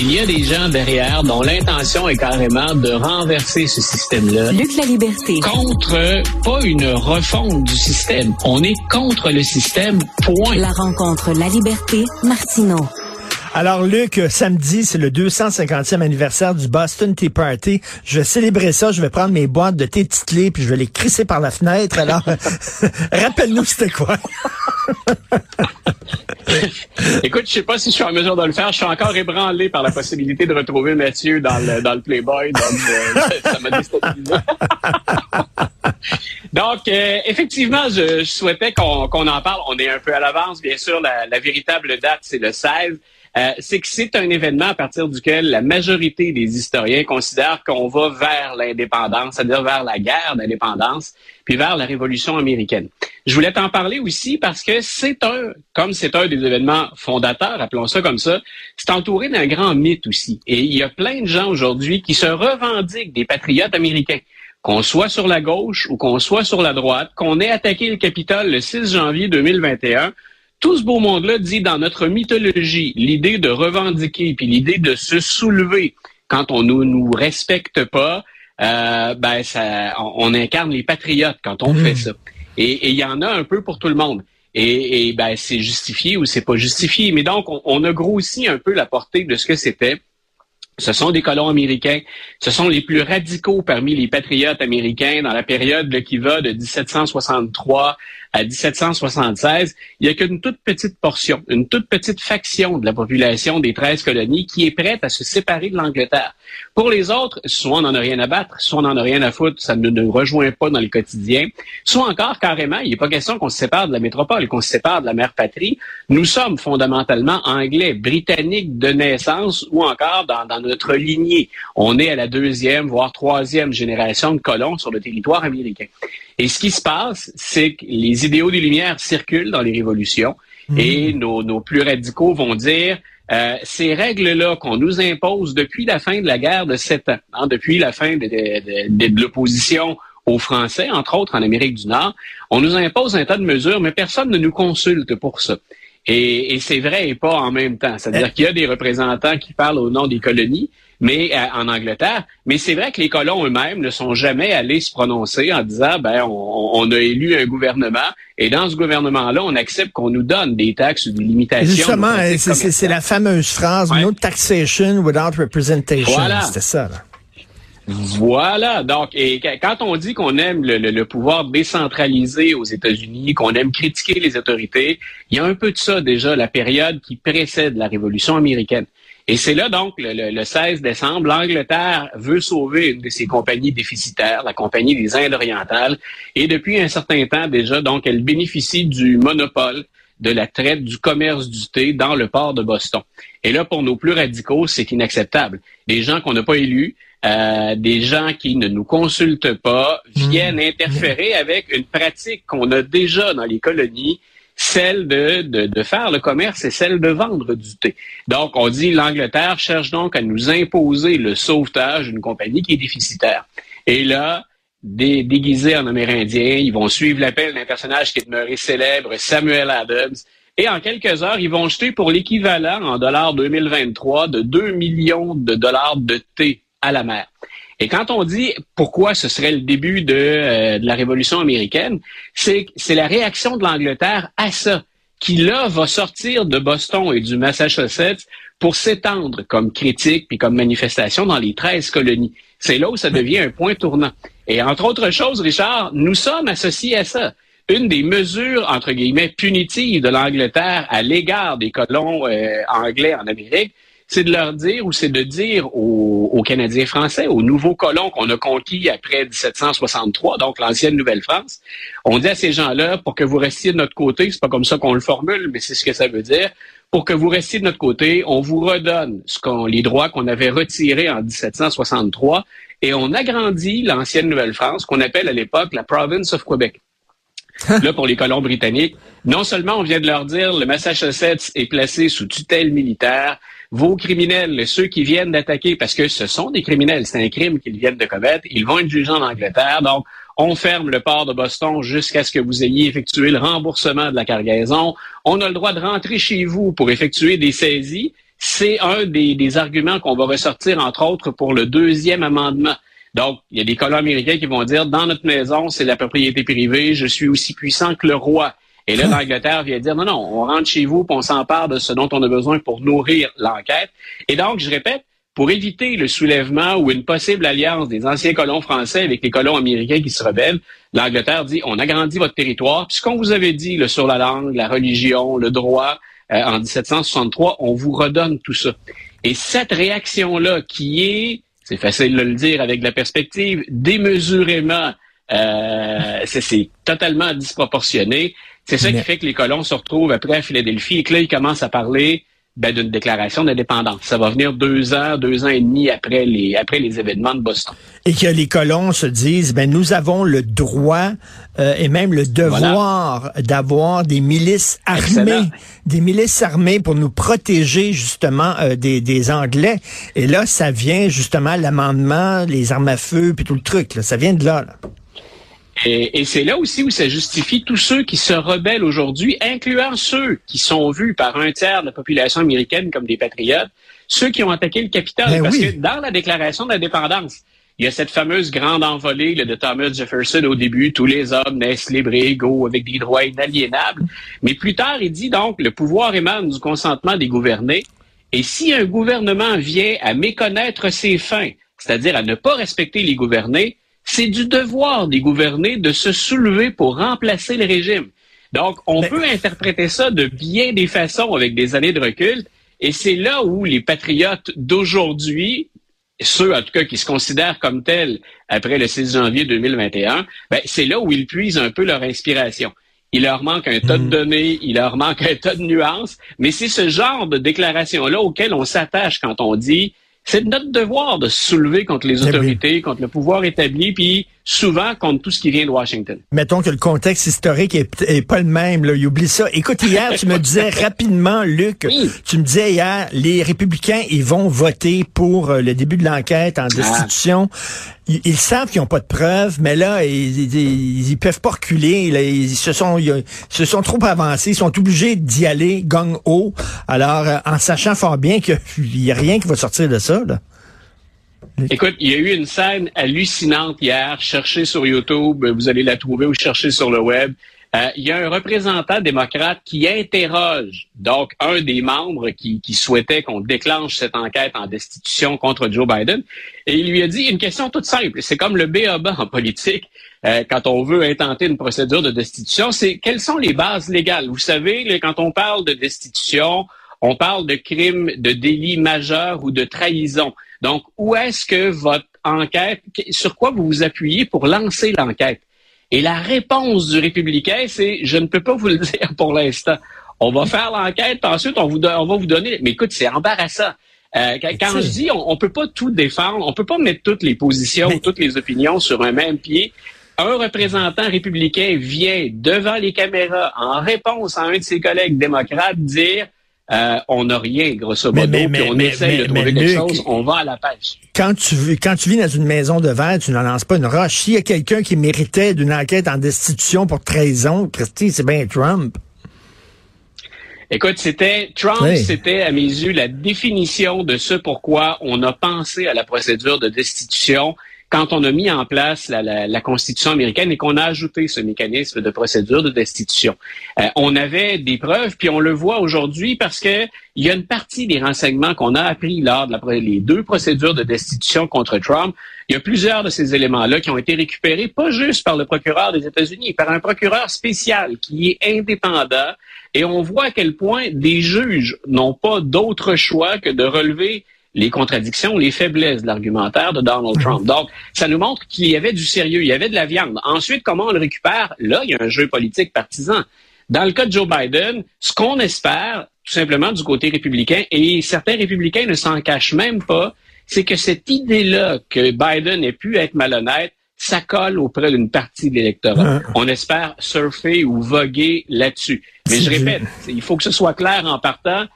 Il y a des gens derrière dont l'intention est carrément de renverser ce système-là. Luc la liberté. Contre, pas une refonte du système. On est contre le système, point. La rencontre La liberté, Martineau. Alors, Luc, samedi, c'est le 250e anniversaire du Boston Tea Party. Je vais célébrer ça. Je vais prendre mes boîtes de thé titlées puis je vais les crisser par la fenêtre. Alors, rappelle-nous c'était quoi? Écoute, je sais pas si je suis en mesure de le faire. Je suis encore ébranlé par la possibilité de retrouver Mathieu dans le, dans le Playboy. Donc, euh, ça m'a déstabilisé. donc, euh, effectivement, je, souhaitais qu'on en parle. On est un peu à l'avance. Bien sûr, la véritable date, c'est le 16. Euh, c'est que c'est un événement à partir duquel la majorité des historiens considèrent qu'on va vers l'indépendance, c'est-à-dire vers la guerre d'indépendance, puis vers la révolution américaine. Je voulais t'en parler aussi parce que c'est un, comme c'est un des événements fondateurs, appelons ça comme ça, c'est entouré d'un grand mythe aussi. Et il y a plein de gens aujourd'hui qui se revendiquent des patriotes américains qu'on soit sur la gauche ou qu'on soit sur la droite, qu'on ait attaqué le Capitole le 6 janvier 2021, tout ce beau monde-là dit dans notre mythologie, l'idée de revendiquer, puis l'idée de se soulever quand on ne nous respecte pas, euh, ben ça, on, incarne les patriotes quand on fait hmm. ça. Et il y en a un peu pour tout le monde. Et, et ben c'est justifié ou c'est pas justifié. Mais donc on, on, a grossi un peu la portée de ce que c'était. Ce sont des colons américains. Ce sont les plus radicaux parmi les patriotes américains dans la période qui va de 1763 à 1776, il n'y a qu'une toute petite portion, une toute petite faction de la population des 13 colonies qui est prête à se séparer de l'Angleterre. Pour les autres, soit on n'en a rien à battre, soit on n'en a rien à foutre, ça ne nous rejoint pas dans le quotidien, soit encore carrément, il n'est pas question qu'on se sépare de la métropole, qu'on se sépare de la mère patrie. Nous sommes fondamentalement anglais, britanniques de naissance ou encore dans, dans notre lignée. On est à la deuxième, voire troisième génération de colons sur le territoire américain. Et ce qui se passe, c'est que les idéaux des Lumières circulent dans les révolutions mmh. et nos, plus radicaux vont dire euh, ces règles-là qu'on nous impose depuis la fin de la guerre de sept ans, hein, depuis la fin de, de l'opposition aux Français, entre autres en Amérique du Nord, on nous impose un tas de mesures, mais personne ne nous consulte pour ça. Et, et c'est vrai et pas en même temps. C'est-à-dire qu'il y a des représentants qui parlent au nom des colonies, mais euh, en Angleterre. Mais c'est vrai que les colons eux-mêmes ne sont jamais allés se prononcer en disant ben on, on, a élu un gouvernement et dans ce gouvernement-là, on accepte qu'on nous donne des taxes ou des limitations. Justement, c'est la fameuse phrase no taxation without representation. Voilà. C'était ça. Là. Voilà. Donc, et quand on dit qu'on aime le, pouvoir décentralisé aux États-Unis, qu'on aime critiquer les autorités, il y a un peu de ça déjà, la période qui précède la Révolution américaine. Et c'est là donc le, 16 décembre, l'Angleterre veut sauver une de ses compagnies déficitaires, la compagnie des Indes orientales, et depuis un certain temps déjà, donc elle bénéficie du monopole de la traite du commerce du thé dans le port de Boston. Et là, pour nos plus radicaux, c'est inacceptable. Des gens qu'on n'a pas élus, euh, des gens qui ne nous consultent pas viennent mmh. interférer avec une pratique qu'on a déjà dans les colonies, celle de, de, faire le commerce et celle de vendre du thé. Donc, on dit l'Angleterre cherche donc à nous imposer le sauvetage d'une compagnie qui est déficitaire. Et là, déguisés en Amérindiens, ils vont suivre l'appel d'un personnage qui est demeuré célèbre, Samuel Adams, et en quelques heures, ils vont jeter pour l'équivalent en dollars 2023 de 2 millions de dollars de thé à la mer. Et quand on dit pourquoi ce serait le début de, euh, de la Révolution américaine, c'est la réaction de l'Angleterre à ça, qui là va sortir de Boston et du Massachusetts pour s'étendre comme critique puis comme manifestation dans les 13 colonies. C'est là où ça devient un point tournant. Et entre autres choses, Richard, nous sommes associés à ça. Une des mesures, entre guillemets, punitives de l'Angleterre à l'égard des colons euh, anglais en Amérique, c'est de leur dire ou c'est de dire aux, Canadiens français, aux nouveaux colons qu'on a conquis après 1763, donc l'ancienne Nouvelle-France, on dit à ces gens-là, pour que vous restiez de notre côté, c'est pas comme ça qu'on le formule, mais c'est ce que ça veut dire, pour que vous restiez de notre côté, on vous redonne ce qu'on, les droits qu'on avait retirés en 1763 et on agrandit l'ancienne Nouvelle-France, qu'on appelle à l'époque la Province of Quebec. Là, pour les colons britanniques, non seulement on vient de leur dire le Massachusetts est placé sous tutelle militaire, vos criminels, ceux qui viennent d'attaquer, parce que ce sont des criminels, c'est un crime qu'ils viennent de commettre, ils vont être jugés en Angleterre. Donc, on ferme le port de Boston jusqu'à ce que vous ayez effectué le remboursement de la cargaison. On a le droit de rentrer chez vous pour effectuer des saisies. c'est un des, des arguments qu'on va ressortir, entre autres, pour le deuxième amendement. Donc, il y a des colons américains qui vont dire, dans notre maison, c'est la propriété privée, je suis aussi puissant que le roi. Et là, l'Angleterre vient dire, non, non, on rentre chez vous, puis on s'empare de ce dont on a besoin pour nourrir l'enquête. Et donc, je répète, pour éviter le soulèvement ou une possible alliance des anciens colons français avec les colons américains qui se rebellent, l'Angleterre dit, on agrandit votre territoire, puis ce qu'on vous avait dit le sur la langue, la religion, le droit, euh, en 1763, on vous redonne tout ça. Et cette réaction-là, qui est, c'est facile de le dire avec la perspective, démesurément, euh, c'est totalement disproportionné. C'est ça qui fait que les colons se retrouvent après à Philadelphie et que là, ils commencent à parler ben, d'une déclaration d'indépendance. Ça va venir deux ans, deux ans et demi après les, après les événements de Boston. Et que les colons se disent, ben, nous avons le droit euh, et même le devoir d'avoir des milices armées, des milices armées pour nous protéger justement euh, des, des Anglais. Et là, ça vient justement l'amendement, les armes à feu, puis tout le truc. Là. Ça vient de là. là. Et, c'est là aussi où ça justifie tous ceux qui se rebellent aujourd'hui, incluant ceux qui sont vus par un tiers de la population américaine comme des patriotes, ceux qui ont attaqué le Capitole. Ben parce oui. que dans la déclaration d'indépendance, il y a cette fameuse grande envolée là, de Thomas Jefferson au début, tous les hommes naissent libres et égaux avec des droits inaliénables. Mais plus tard, il dit donc, le pouvoir émane du consentement des gouvernés. Et si un gouvernement vient à méconnaître ses fins, c'est-à-dire à ne pas respecter les gouvernés, c'est du devoir des gouvernés de se soulever pour remplacer le régime. Donc, on Mais- peut interpréter ça de bien des façons avec des années de recul. Et c'est là où les patriotes d'aujourd'hui, ceux en tout cas qui se considèrent comme tels après le 6 janvier 2021, ben, c'est là où ils puisent un peu leur inspiration. Il leur manque un tas de données, il leur manque un tas de nuances, mais c'est ce genre de déclaration-là auquel on s'attache quand on dit c'est notre devoir de se soulever contre les Eh autorités, contre le pouvoir établi, puis souvent contre tout ce qui vient de Washington. Mettons que le contexte historique est, est pas le même, là. Il oublie ça. Écoute, hier, tu me disais rapidement, Luc, Oui. tu me disais hier, les républicains, ils vont voter pour euh, le début de l'enquête en destitution. Ils, ils savent qu'ils n'ont pas de preuves, mais là, ils, ils, ils peuvent pas reculer. là. ils se sont, ils, se sont trop avancés. Ils sont obligés d'y aller gang haut. Alors, euh, en sachant fort bien qu'il y a rien qui va sortir de ça, là. Écoute, il y a eu une scène hallucinante hier. Cherchez sur YouTube, vous allez la trouver ou cherchez sur le web. Euh, il y a un représentant démocrate qui interroge donc un des membres qui, qui souhaitait qu'on déclenche cette enquête en destitution contre Joe Biden. Et il lui a dit une question toute simple. C'est comme le BABA en politique. euh, quand on veut intenter une procédure de destitution, c'est quelles sont les bases légales? Vous savez, quand on parle de destitution, on parle de crimes, de délits majeurs ou de trahison. Donc, où est-ce que votre enquête, sur quoi vous vous appuyez pour lancer l'enquête? Et la réponse du républicain, c'est je ne peux pas vous le dire pour l'instant. On va faire l'enquête, ensuite on, vous on va vous donner. Mais écoute, c'est embarrassant. Euh, quand je dis on, on peut pas tout défendre, on peut pas mettre toutes les positions, Mais- toutes les opinions sur un même pied. Un représentant républicain vient devant les caméras en réponse à un de ses collègues démocrates dire euh, on n'a rien, grosso modo, mais- puis on mais- essaye de trouver quelque Luc- chose, on va à la pêche. quand tu vis- quand tu vis dans une maison de verre, tu n'en lances pas une roche. S'il y a quelqu'un qui méritait d'une enquête en destitution pour trahison, Christy, c'est bien Trump. Écoute, c'était Trump, Oui. c'était à mes yeux la définition de ce pourquoi on a pensé à la procédure de destitution quand on a mis en place la, la- la Constitution américaine et qu'on a ajouté ce mécanisme de procédure de destitution. Euh, on avait des preuves, puis on le voit aujourd'hui parce que il y a une partie des renseignements qu'on a appris lors de la, les deux procédures de destitution contre Trump. Il y a plusieurs de ces éléments-là qui ont été récupérés, pas juste par le procureur des États-Unis, par un procureur spécial qui est indépendant. Et on voit à quel point des juges n'ont pas d'autre choix que de relever les contradictions, les faiblesses de l'argumentaire de Donald Trump. Donc, ça nous montre qu'il y avait du sérieux, il y avait de la viande. Ensuite, comment on le récupère? Là, il y a un jeu politique partisan. Dans le cas de Joe Biden, ce qu'on espère, tout simplement du côté républicain, et certains républicains ne s'en cachent même pas, c'est que cette idée-là que Biden ait pu être malhonnête, ça colle auprès d'une partie de l'électorat. On espère surfer ou voguer là-dessus. Mais je répète, il faut que ce soit clair en partant.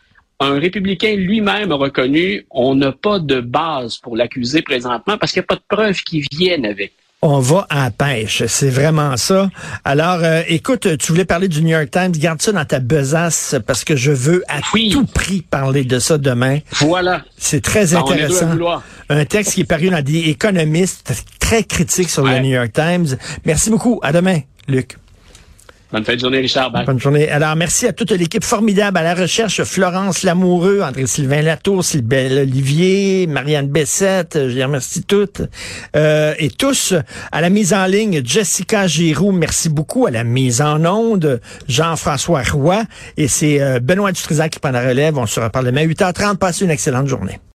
Un républicain lui-même a reconnu on n'a pas de base pour l'accuser présentement parce qu'il n'y a pas de preuves qui viennent avec. On va à la pêche, c'est vraiment ça. Alors, euh, écoute, tu voulais parler du New York Times, garde ça dans ta besace parce que je veux à tout prix parler de ça demain. Voilà. C'est très intéressant. Un texte qui est paru dans des économistes très critiques sur le New York Times. Merci beaucoup. À demain, Luc. Bonne fin de journée, Richard. Bonne journée. Alors, merci à toute l'équipe formidable à la recherche. Florence Lamoureux, André-Sylvain Latour, Sylvain Olivier, Marianne Bessette, je les remercie toutes. Euh, et tous, à la mise en ligne, Jessica Giroux, merci beaucoup. À la mise en onde, Jean-François Roy. Et c'est euh, Benoît Dutrisac qui prend la relève. On se reparle demain à 8h30. Passez une excellente journée.